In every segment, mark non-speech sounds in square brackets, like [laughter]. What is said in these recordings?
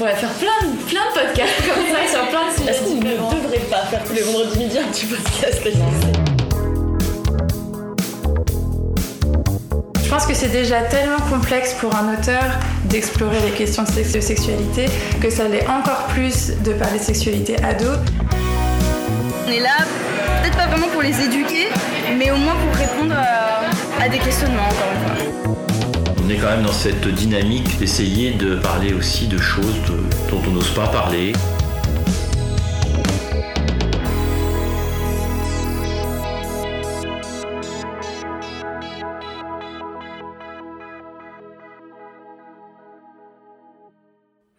pourrait faire plein de, plein de podcasts comme ça sur plein de sujets Est-ce qu'on ne devrait pas faire tous les vendredis midi un petit podcast Je pense que c'est déjà tellement complexe pour un auteur d'explorer les questions de sex- de sexualité que ça l'est encore plus de parler de sexualité ado. On est là, peut-être pas vraiment pour les éduquer, mais au moins pour répondre à, à des questionnements, encore une fois. On est quand même dans cette dynamique d'essayer de parler aussi de choses dont on n'ose pas parler.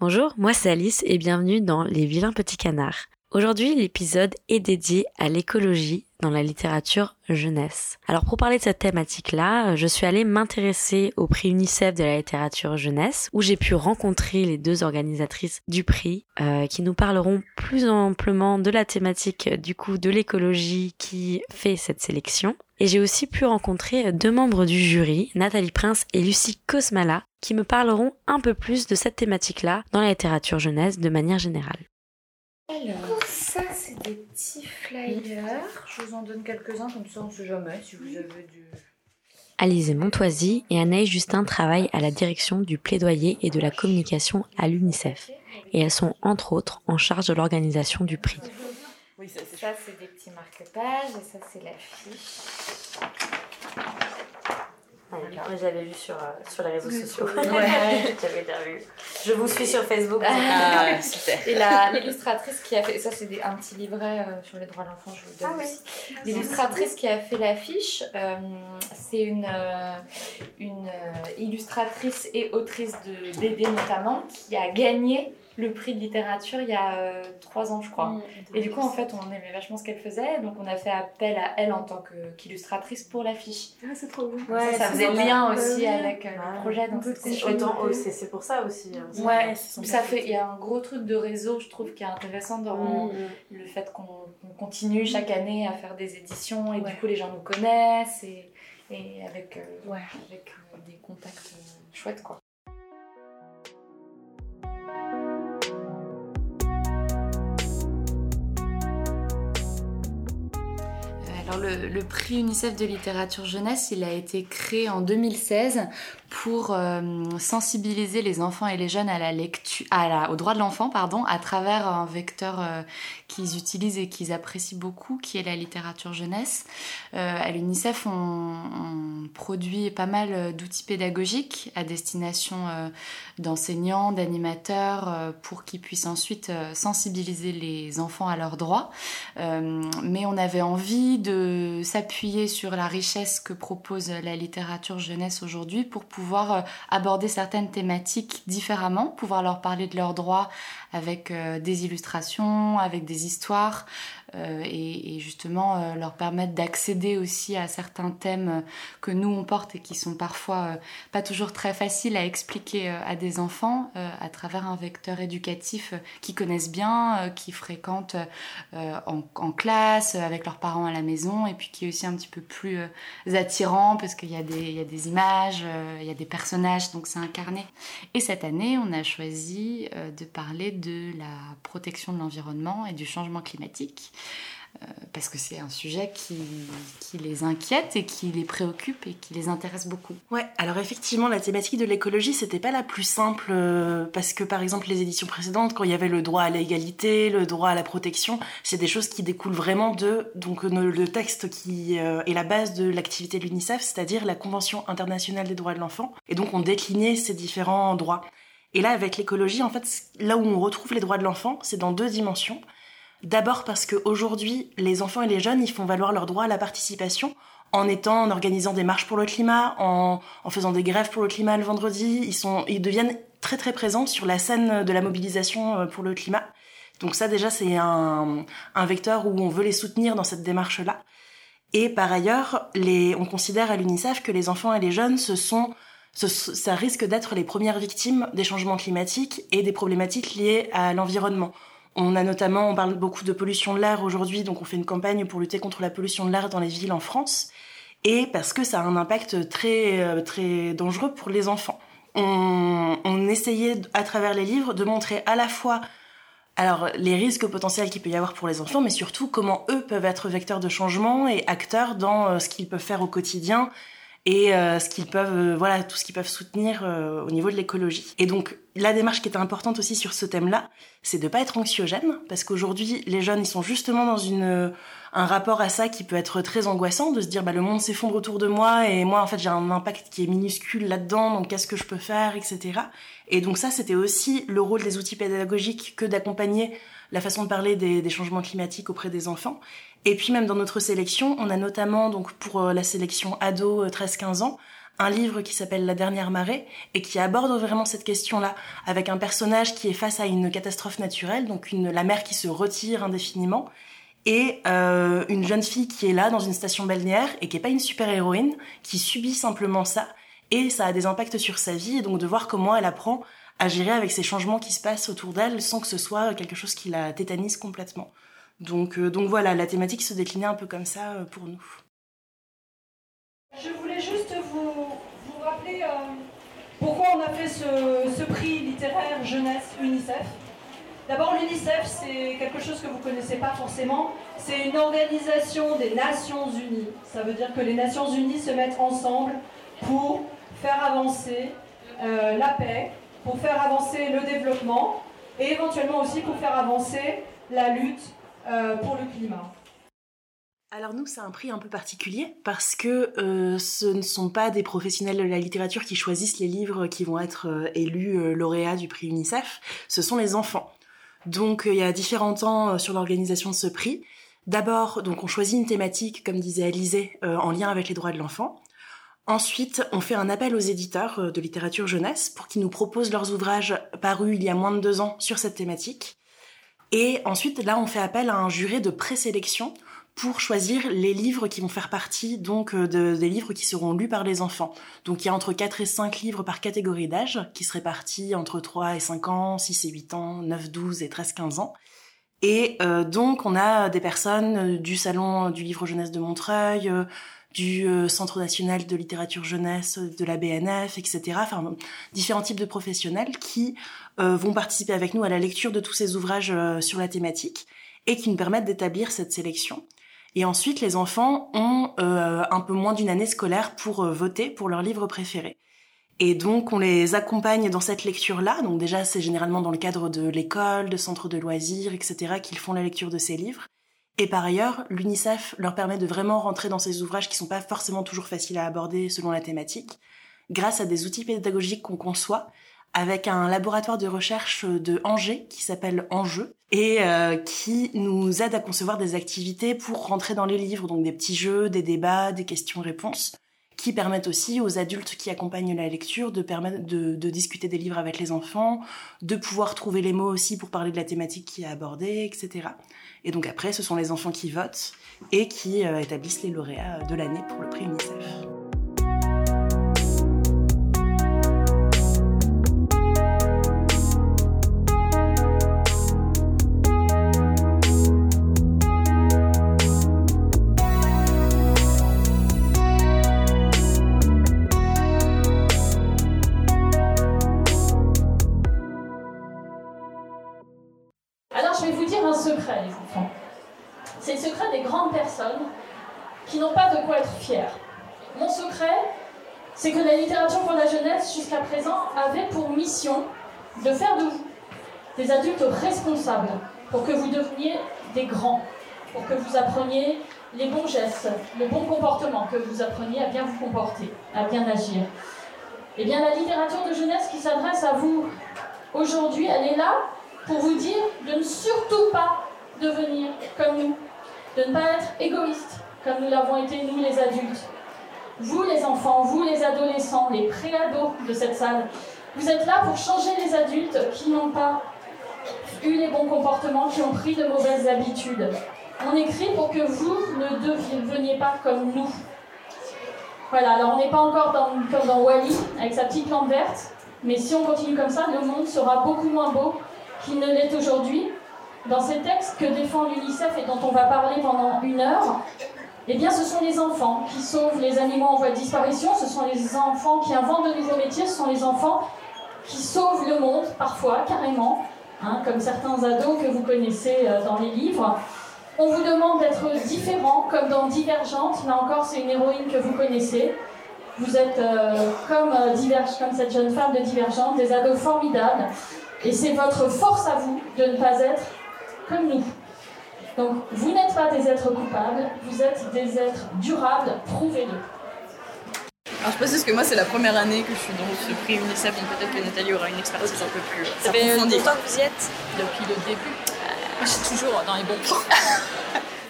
Bonjour, moi c'est Alice et bienvenue dans Les vilains petits canards. Aujourd'hui, l'épisode est dédié à l'écologie dans la littérature jeunesse. Alors pour parler de cette thématique-là, je suis allée m'intéresser au prix UNICEF de la littérature jeunesse, où j'ai pu rencontrer les deux organisatrices du prix, euh, qui nous parleront plus amplement de la thématique du coup de l'écologie qui fait cette sélection. Et j'ai aussi pu rencontrer deux membres du jury, Nathalie Prince et Lucie Kosmala, qui me parleront un peu plus de cette thématique-là dans la littérature jeunesse de manière générale. Alors, ça, c'est des petits flyers. Je vous en donne quelques-uns, comme ça, on sait jamais si vous avez du. Alizé Montoisy et Anaïs Justin travaillent à la direction du plaidoyer et de la communication à l'UNICEF. Et elles sont entre autres en charge de l'organisation du prix. Oui, ça c'est Ça, c'est des petits marque-pages, et ça, c'est l'affiche. J'avais vu sur, sur les réseaux sociaux. [laughs] Ouais. J'avais déjà vu. Je vous suis sur Facebook. Ah, super. Et la- l'illustratrice qui a fait. Ça, c'est un petit livret euh, sur les droits de l'enfant, je vous le donne aussi. L'illustratrice qui a fait l'affiche, euh, c'est une, euh, une euh, illustratrice et autrice de BD notamment, qui a gagné le prix de littérature il y a euh, trois ans, je crois. Et du coup, en fait, on aimait vachement ce qu'elle faisait, donc on a fait appel à elle en tant que- qu'illustratrice pour l'affiche. Ah, c'est trop bien. ça, ça faisait le lien aussi avec euh, le projet, donc c'est pour ça aussi. hein. Ouais, ça fait, il y a un gros truc de réseau, je trouve, qui est intéressant dans le fait qu'on continue chaque année à faire des éditions et Ouais. du coup les gens nous connaissent et, et avec, euh, Ouais. avec euh, des contacts chouettes quoi. Alors le, prix UNICEF de littérature jeunesse, il a été créé en 2016 pour euh, sensibiliser les enfants et les jeunes à la lecture, au droit de l'enfant, pardon, à travers un vecteur euh, qu'ils utilisent et qu'ils apprécient beaucoup, qui est la littérature jeunesse. Euh, à l'UNICEF, on, on produit pas mal d'outils pédagogiques à destination d'enseignants, d'animateurs, pour qu'ils puissent ensuite sensibiliser les enfants à leurs droits. Mais on avait envie de s'appuyer sur la richesse que propose la littérature jeunesse aujourd'hui pour pouvoir euh, aborder certaines thématiques différemment, pouvoir leur parler de leurs droits avec euh, des illustrations, avec des histoires euh, et, justement euh, leur permettre d'accéder aussi à certains thèmes euh, que nous on porte et qui sont parfois pas toujours très faciles à expliquer à des enfants à travers un vecteur éducatif qu'ils connaissent bien, euh, qui fréquentent en, classe, avec leurs parents à la maison, et puis qui est aussi un petit peu plus attirant parce qu'il y, y a des images, il y a des personnages, donc c'est incarné. Et cette année, on a choisi de parler de la protection de l'environnement et du changement climatique. Euh, Parce que c'est un sujet qui, les inquiète et qui les préoccupe et qui les intéresse beaucoup. Ouais, alors effectivement, la thématique de l'écologie, c'était pas la plus simple euh, parce que par exemple, les éditions précédentes, quand il y avait le droit à l'égalité, le droit à la protection, c'est des choses qui découlent vraiment de donc le le texte qui euh, est la base de l'activité de l'UNICEF, c'est-à-dire la Convention internationale des droits de l'enfant. Et donc, on déclinait ces différents droits. Et là, avec l'écologie, en fait, là où on retrouve les droits de l'enfant, c'est dans deux dimensions. D'abord parce qu'aujourd'hui, les enfants et les jeunes, ils font valoir leur droit à la participation en étant, en organisant des marches pour le climat, en, en faisant des grèves pour le climat le vendredi. Ils, sont, ils deviennent très très présents sur la scène de la mobilisation euh, pour le climat. Donc ça déjà, c'est un, un vecteur où on veut les soutenir dans cette démarche-là. Et par ailleurs, les, on considère à l'UNICEF que les enfants et les jeunes, ce sont, ce- ça risque d'être les premières victimes des changements climatiques et des problématiques liées à l'environnement. On a notamment, on parle beaucoup de pollution de l'air aujourd'hui, donc on fait une campagne pour lutter contre la pollution de l'air dans les villes en France, et parce que ça a un impact très, euh, très dangereux pour les enfants. on, essayait à travers les livres de montrer à la fois les risques potentiels qu'il peut y avoir pour les enfants, mais surtout comment eux peuvent être vecteurs de changement et acteurs dans euh, ce qu'ils peuvent faire au quotidien et euh, ce qu'ils peuvent, euh, voilà, tout ce qu'ils peuvent soutenir au niveau de l'écologie. Et donc, la démarche qui était importante aussi sur ce thème-là, c'est de pas être anxiogène, parce qu'aujourd'hui, les jeunes, ils sont justement dans une un rapport à ça qui peut être très angoissant, de se dire, bah, le monde s'effondre autour de moi et moi, en fait, j'ai un impact qui est minuscule là-dedans, donc qu'est-ce que je peux faire, etc. Et donc ça, c'était aussi le rôle des outils pédagogiques que d'accompagner la façon de parler des, changements climatiques auprès des enfants. Et puis même dans notre sélection, on a notamment, donc pour euh, la sélection ado 13-15 euh, ans, un livre qui s'appelle La dernière marée et qui aborde vraiment cette question-là avec un personnage qui est face à une catastrophe naturelle, donc une, la mer qui se retire indéfiniment et euh, une jeune fille qui est là dans une station balnéaire et qui est pas une super héroïne, qui subit simplement ça et ça a des impacts sur sa vie et donc de voir comment elle apprend à gérer avec ces changements qui se passent autour d'elle sans que ce soit quelque chose qui la tétanise complètement. Donc, euh, donc voilà, la thématique se déclinait un peu comme ça euh, pour nous. Je voulais juste vous, rappeler pourquoi on a fait ce, prix littéraire jeunesse UNICEF. D'abord, l'UNICEF, c'est quelque chose que vous ne connaissez pas forcément. C'est une organisation des Nations Unies. Ça veut dire que les Nations Unies se mettent ensemble pour faire avancer euh, la paix, pour faire avancer le développement et éventuellement aussi pour faire avancer la lutte euh, pour le climat. Alors nous, c'est un prix un peu particulier parce que euh, ce ne sont pas des professionnels de la littérature qui choisissent les livres qui vont être élus lauréats du prix UNICEF, ce sont les enfants. Donc il y a différents temps sur l'organisation de ce prix. D'abord, donc on choisit une thématique, comme disait Alizé, en lien avec les droits de l'enfant. Ensuite, on fait un appel aux éditeurs euh, de littérature jeunesse pour qu'ils nous proposent leurs ouvrages parus il y a moins de deux ans sur cette thématique. Et ensuite, là, on fait appel à un jury de présélection pour choisir les livres qui vont faire partie donc euh, des livres qui seront lus par les enfants. Donc il y a entre 4 et 5 livres par catégorie d'âge qui seraient partis entre 3 et 5 ans, 6 et 8 ans, 9, 12 et 13, 15 ans. Et euh, donc on a des personnes du salon du livre jeunesse de Montreuil, du euh, Centre national de littérature jeunesse, de la BNF, etc. Enfin, différents types de professionnels qui euh, vont participer avec nous à la lecture de tous ces ouvrages euh, sur la thématique et qui nous permettent d'établir cette sélection. Et ensuite, les enfants ont un peu moins d'une année scolaire pour voter pour leur livre préféré. Et donc, on les accompagne dans cette lecture-là. Donc déjà, c'est généralement dans le cadre de l'école, de centres de loisirs, etc., qu'ils font la lecture de ces livres. Et par ailleurs, l'UNICEF leur permet de vraiment rentrer dans ces ouvrages qui sont pas forcément toujours faciles à aborder selon la thématique, grâce à des outils pédagogiques qu'on conçoit avec un laboratoire de recherche de Angers qui s'appelle Enjeu et euh, qui nous aide à concevoir des activités pour rentrer dans les livres, donc des petits jeux, des débats, des questions-réponses qui permettent aussi aux adultes qui accompagnent la lecture de permettre de, discuter des livres avec les enfants, de pouvoir trouver les mots aussi pour parler de la thématique qui est abordée, etc. Et donc après, ce sont les enfants qui votent et qui euh, établissent les lauréats de l'année pour le prix UNICEF. Qui n'ont pas de quoi être fiers. Mon secret, c'est que la littérature pour la jeunesse, jusqu'à présent, avait pour mission de faire de vous des adultes responsables pour que vous deveniez des grands, pour que vous appreniez les bons gestes, le bon comportement, que vous appreniez à bien vous comporter, à bien agir. Eh bien, la littérature de jeunesse qui s'adresse à vous aujourd'hui, elle est là pour vous dire de ne surtout pas devenir comme nous, de ne pas être égoïste, comme nous l'avons été nous les adultes. Vous les enfants, vous les adolescents, les préados de cette salle, vous êtes là pour changer les adultes qui n'ont pas eu les bons comportements, qui ont pris de mauvaises habitudes. On écrit pour que vous ne deveniez pas comme nous. Voilà, alors on n'est pas encore comme dans Wally, avec sa petite lampe verte, mais si on continue comme ça, le monde sera beaucoup moins beau qu'il ne l'est aujourd'hui. Dans ces textes que défend l'UNICEF et dont on va parler pendant une heure, eh bien, ce sont les enfants qui sauvent les animaux en voie de disparition, ce sont les enfants qui inventent de nouveaux métiers, ce sont les enfants qui sauvent le monde, parfois, carrément, hein, comme certains ados que vous connaissez euh, dans les livres. On vous demande d'être différent, comme dans Divergente, là encore, c'est une héroïne que vous connaissez. Vous êtes euh, comme, euh, comme cette jeune femme de Divergente, des ados formidables, et c'est votre force à vous de ne pas être comme nous. Donc, vous n'êtes pas des êtres coupables, vous êtes des êtres durables, prouvez-le. Alors je précise que moi c'est la première année que je suis dans ce prix UNICEF, donc peut-être que Nathalie aura une expertise un peu plus Ça fait approfondie. longtemps que vous y êtes? Depuis le début. Moi je suis toujours dans les bons plans. [laughs]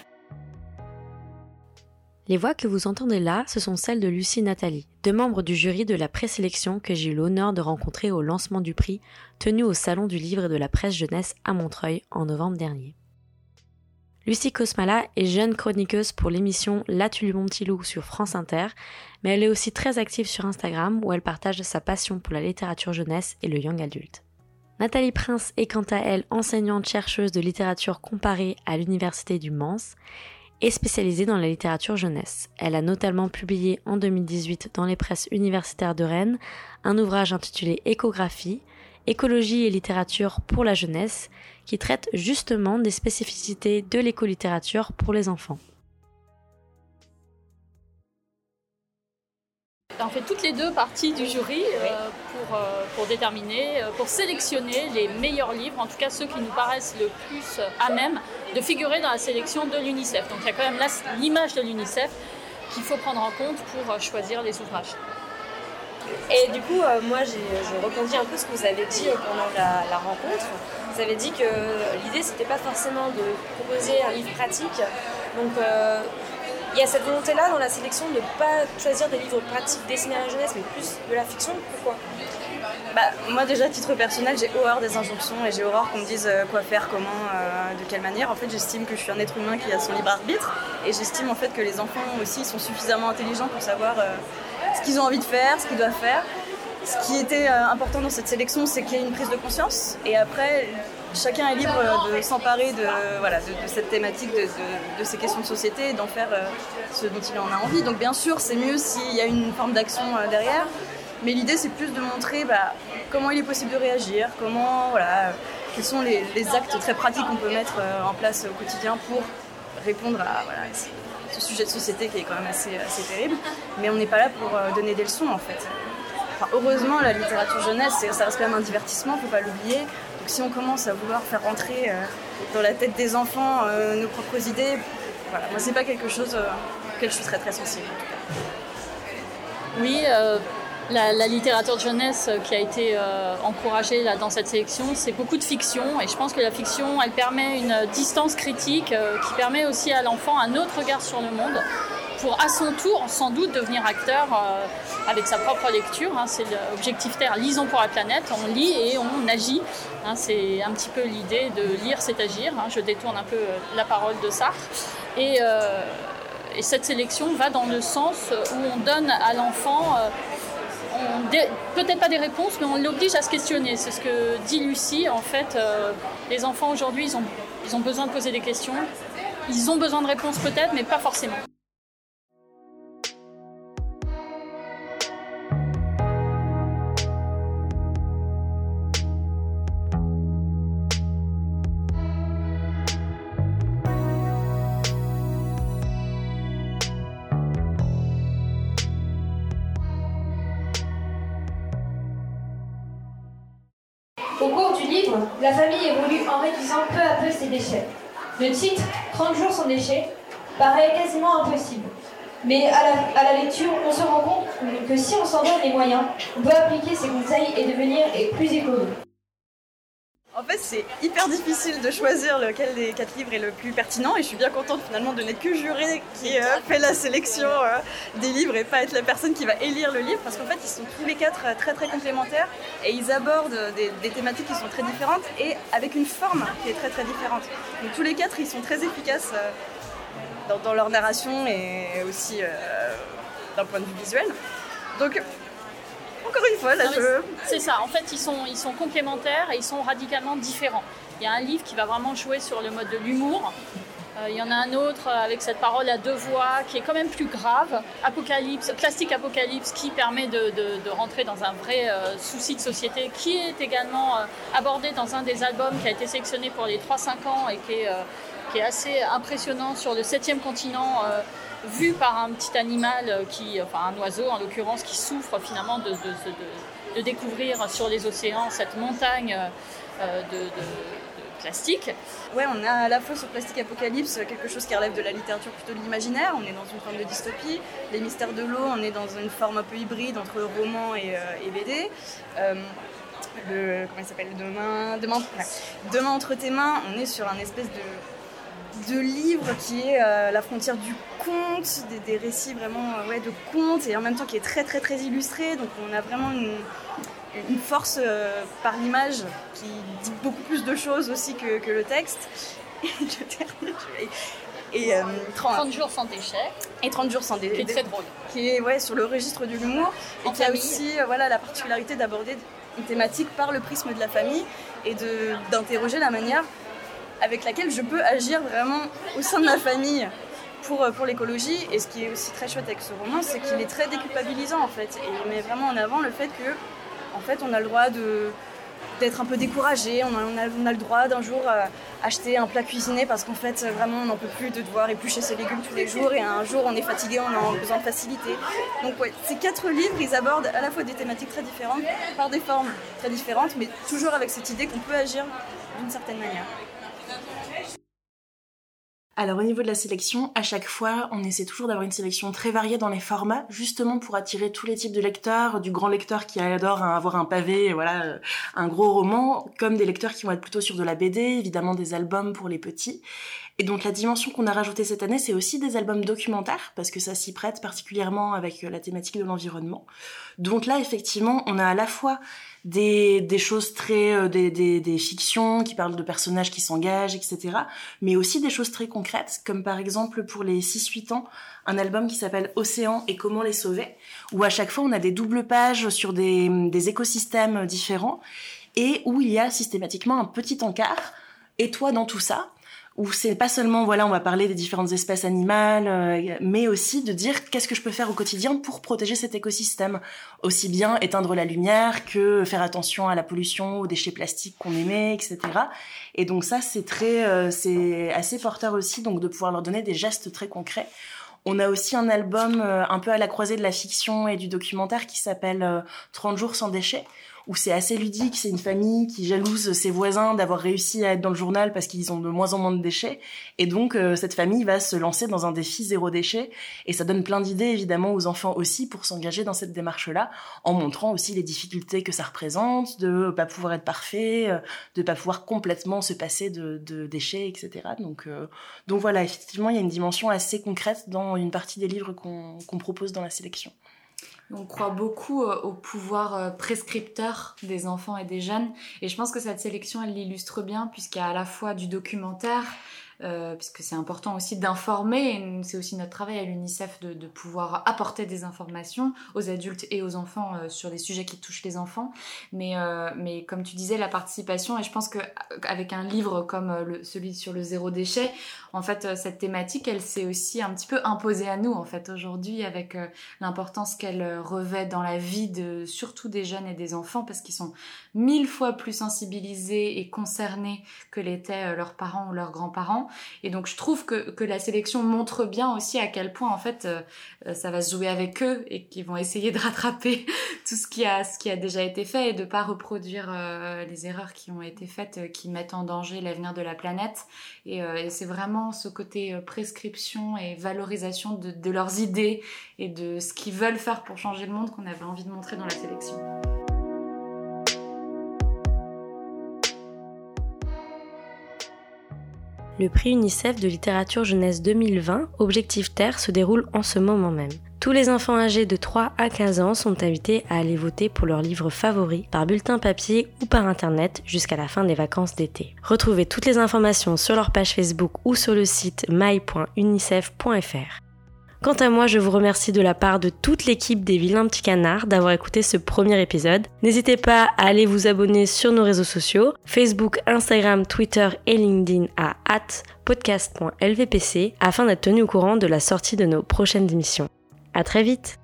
Les voix que vous entendez là, ce sont celles de Lucie Nathalie, deux membres du jury de la présélection que j'ai eu l'honneur de rencontrer au lancement du prix tenu au Salon du Livre et de la Presse Jeunesse à Montreuil en novembre dernier. Lucie Cosmala est jeune chroniqueuse pour l'émission La tu mon petit loup sur France Inter, mais elle est aussi très active sur Instagram où elle partage sa passion pour la littérature jeunesse et le young adulte. Nathalie Prince est quant à elle enseignante chercheuse de littérature comparée à l'Université du Mans et spécialisée dans la littérature jeunesse. Elle a notamment publié en 2018 dans les presses universitaires de Rennes un ouvrage intitulé Échographie, Écologie et littérature pour la jeunesse, qui traite justement des spécificités de l'écolittérature pour les enfants. On fait toutes les deux partie du jury euh, pour, euh, pour déterminer, euh, pour sélectionner les meilleurs livres, en tout cas ceux qui nous paraissent le plus à même de figurer dans la sélection de l'UNICEF. Donc il y a quand même l'image de l'UNICEF qu'il faut prendre en compte pour euh, choisir les ouvrages. Et du coup, euh, moi je rebondis un peu ce que vous avez dit euh, pendant la, la rencontre. Vous avez dit que l'idée c'était pas forcément de proposer un livre pratique. Donc il y a cette volonté-là dans la sélection de ne pas choisir des livres pratiques destinés à la jeunesse, mais plus de la fiction. Pourquoi? Bah, moi déjà, à titre personnel, j'ai horreur des injonctions et j'ai horreur qu'on me dise euh, quoi faire, comment, euh, de quelle manière. En fait, j'estime que je suis un être humain qui a son libre arbitre et j'estime en fait que les enfants aussi sont suffisamment intelligents pour savoir euh, ce qu'ils ont envie de faire, ce qu'ils doivent faire. Ce qui était important dans cette sélection, c'est qu'il y ait une prise de conscience et après, chacun est libre de s'emparer de, voilà, de, cette thématique, de, de- ces questions de société et d'en faire ce dont il en a envie. Donc bien sûr, c'est mieux s'il y a une forme d'action derrière. Mais l'idée, c'est plus de montrer bah, comment il est possible de réagir, comment, voilà, quels sont les, actes très pratiques qu'on peut mettre euh, en place au quotidien pour répondre à ce, sujet de société qui est quand même assez, assez terrible. Mais on n'est pas là pour euh, donner des leçons, en fait. Heureusement, la littérature jeunesse, ça reste quand même un divertissement, faut pas l'oublier. Donc si on commence à vouloir faire rentrer euh, dans la tête des enfants nos propres idées, voilà, moi c'est pas quelque chose auquel je suis très très sensible. Oui, la, littérature de jeunesse euh, qui a été euh, encouragée dans cette sélection, c'est beaucoup de fiction. Et je pense que la fiction, elle permet une distance critique euh, qui permet aussi à l'enfant un autre regard sur le monde pour à son tour, sans doute, devenir acteur avec sa propre lecture. hein. c'est l'objectif Terre, lisons pour la planète. On lit et on agit. hein. c'est un petit peu l'idée de lire, c'est agir. hein. je détourne un peu la parole de Sartre. Et, et cette sélection va dans le sens où on donne à l'enfant peut-être pas des réponses, mais on l'oblige à se questionner. C'est ce que dit Lucie. En fait, euh, les enfants aujourd'hui, ils ont, ils ont besoin de poser des questions. Ils ont besoin de réponses peut-être, mais pas forcément. Au cours du livre, la famille évolue en réduisant peu à peu ses déchets. Le titre, 30 jours sans déchets, paraît quasiment impossible. Mais à la, lecture, on se rend compte que si on s'en donne les moyens, on peut appliquer ces conseils et devenir plus écolo. En fait, c'est hyper difficile de choisir lequel des quatre livres est le plus pertinent et je suis bien contente finalement de n'être que juré qui euh, fait la sélection euh, des livres et pas être la personne qui va élire le livre parce qu'en fait, ils sont tous les quatre euh, très très complémentaires et ils abordent des, des thématiques qui sont très différentes et avec une forme qui est très très différente. Donc tous les quatre, ils sont très efficaces euh, dans, dans leur narration et aussi d'un point de vue visuel. Donc, encore une fois, là, je... C'est ça, en fait, ils sont, ils sont complémentaires et ils sont radicalement différents. Il y a un livre qui va vraiment jouer sur le mode de l'humour, Euh, il y en a un autre avec cette parole à deux voix qui est quand même plus grave, Apocalypse, Plastique Apocalypse, qui permet de, rentrer dans un vrai euh, souci de société, qui est également euh, abordé dans un des albums qui a été sélectionné pour les 3-5 ans et qui est, qui est, assez impressionnant sur le septième continent, vu par un petit animal, qui, enfin un oiseau en l'occurrence, qui souffre finalement de, découvrir sur les océans cette montagne de plastique. Ouais, on a à la fois sur Plastique Apocalypse quelque chose qui relève de la littérature plutôt de l'imaginaire, on est dans une forme de dystopie. Les mystères de l'eau, on est dans une forme un peu hybride entre roman et, euh, BD. Euh, le, comment il s'appelle? Demain, demain entre tes mains, on est sur un espèce de, de livre qui est euh, la frontière du conte, des, des récits vraiment ouais, de conte et en même temps qui est très très très illustré. Donc on a vraiment une, une force euh, par l'image qui dit beaucoup plus de choses aussi que, le texte. [laughs] Et, 30, euh, jours sans déchets. Et 30 jours sans déchets. Qui est très drôle. Qui est ouais, sur le registre de l'humour. Et qui a aussi euh, voilà, la particularité d'aborder une thématique par le prisme de la famille et d'interroger la manière avec laquelle je peux agir vraiment au sein de ma famille pour, pour l'écologie. Et ce qui est aussi très chouette avec ce roman, c'est qu'il est très déculpabilisant en fait. Et il met vraiment en avant le fait que en fait, on a le droit d'être un peu découragé, on a, le droit d'un jour euh, acheter un plat cuisiné parce qu'en fait vraiment on n'en peut plus de devoir éplucher ses légumes tous les jours et un jour on est fatigué, on a besoin de facilité. Donc ouais, ces quatre livres, ils abordent à la fois des thématiques très différentes, par des formes très différentes, mais toujours avec cette idée qu'on peut agir d'une certaine manière. Alors au niveau de la sélection, à chaque fois, on essaie toujours d'avoir une sélection très variée dans les formats, justement pour attirer tous les types de lecteurs, du grand lecteur qui adore avoir un pavé, voilà, euh, un gros roman, comme des lecteurs qui vont être plutôt sur de la BD, évidemment des albums pour les petits. Et donc la dimension qu'on a rajoutée cette année, c'est aussi des albums documentaires, parce que ça s'y prête particulièrement avec euh, la thématique de l'environnement. Donc là, effectivement, on a à la fois des, des choses très euh, des, des, fictions qui parlent de personnages qui s'engagent etc mais aussi des choses très concrètes comme par exemple pour les 6-8 ans un album qui s'appelle Océan et comment les sauver où à chaque fois on a des doubles pages sur des, des écosystèmes différents et où il y a systématiquement un petit encart et toi dans tout ça où c'est pas seulement voilà on va parler des différentes espèces animales euh, mais aussi de dire qu'est-ce que je peux faire au quotidien pour protéger cet écosystème aussi bien éteindre la lumière que faire attention à la pollution aux déchets plastiques qu'on émet etc et donc ça c'est très euh, c'est assez porteur aussi donc de pouvoir leur donner des gestes très concrets. On a aussi un album euh, un peu à la croisée de la fiction et du documentaire qui s'appelle 30 jours sans déchets où c'est assez ludique, c'est une famille qui jalouse ses voisins d'avoir réussi à être dans le journal parce qu'ils ont de moins en moins de déchets. Et donc, euh, cette famille va se lancer dans un défi zéro déchet. Et ça donne plein d'idées, évidemment, aux enfants aussi pour s'engager dans cette démarche-là, en montrant aussi les difficultés que ça représente, de pas pouvoir être parfait, euh, de pas pouvoir complètement se passer de, déchets, etc. Donc, euh, donc voilà, effectivement, il y a une dimension assez concrète dans une partie des livres qu'on propose dans la sélection. On croit beaucoup euh, au pouvoir euh, prescripteur des enfants et des jeunes. Et je pense que cette sélection, elle l'illustre bien, puisqu'il y a à la fois du documentaire, euh, puisque c'est important aussi d'informer, c'est aussi notre travail à l'UNICEF de, de, pouvoir apporter des informations aux adultes et aux enfants euh, sur les sujets qui touchent les enfants. Mais, euh, mais comme tu disais, la participation, et je pense qu'avec un livre comme le, celui sur le zéro déchet, en fait, cette thématique, elle s'est aussi un petit peu imposée à nous, en fait, aujourd'hui, avec l'importance qu'elle revêt dans la vie de surtout des jeunes et des enfants, parce qu'ils sont mille fois plus sensibilisés et concernés que l'étaient leurs parents ou leurs grands-parents. Et donc je trouve que, que la sélection montre bien aussi à quel point en fait euh, euh, ça va se jouer avec eux et qu'ils vont essayer de rattraper [laughs] tout ce qui a ce qui a déjà été fait et de pas reproduire euh, les erreurs qui ont été faites qui mettent en danger l'avenir de la planète. Et, c'est vraiment ce côté prescription et valorisation de leurs idées et de ce qu'ils veulent faire pour changer le monde qu'on avait envie de montrer dans la sélection. Le prix UNICEF de littérature jeunesse 2020, Objectif Terre, se déroule en ce moment même. Tous les enfants âgés de 3 à 15 ans sont invités à aller voter pour leur livre favori par bulletin papier ou par internet jusqu'à la fin des vacances d'été. Retrouvez toutes les informations sur leur page Facebook ou sur le site my.unicef.fr. Quant à moi, je vous remercie de la part de toute l'équipe des Vilains Petits Canards d'avoir écouté ce premier épisode. N'hésitez pas à aller vous abonner sur nos réseaux sociaux, Facebook, Instagram, Twitter et LinkedIn à podcast.lvpc afin d'être tenu au courant de la sortie de nos prochaines émissions. À très vite!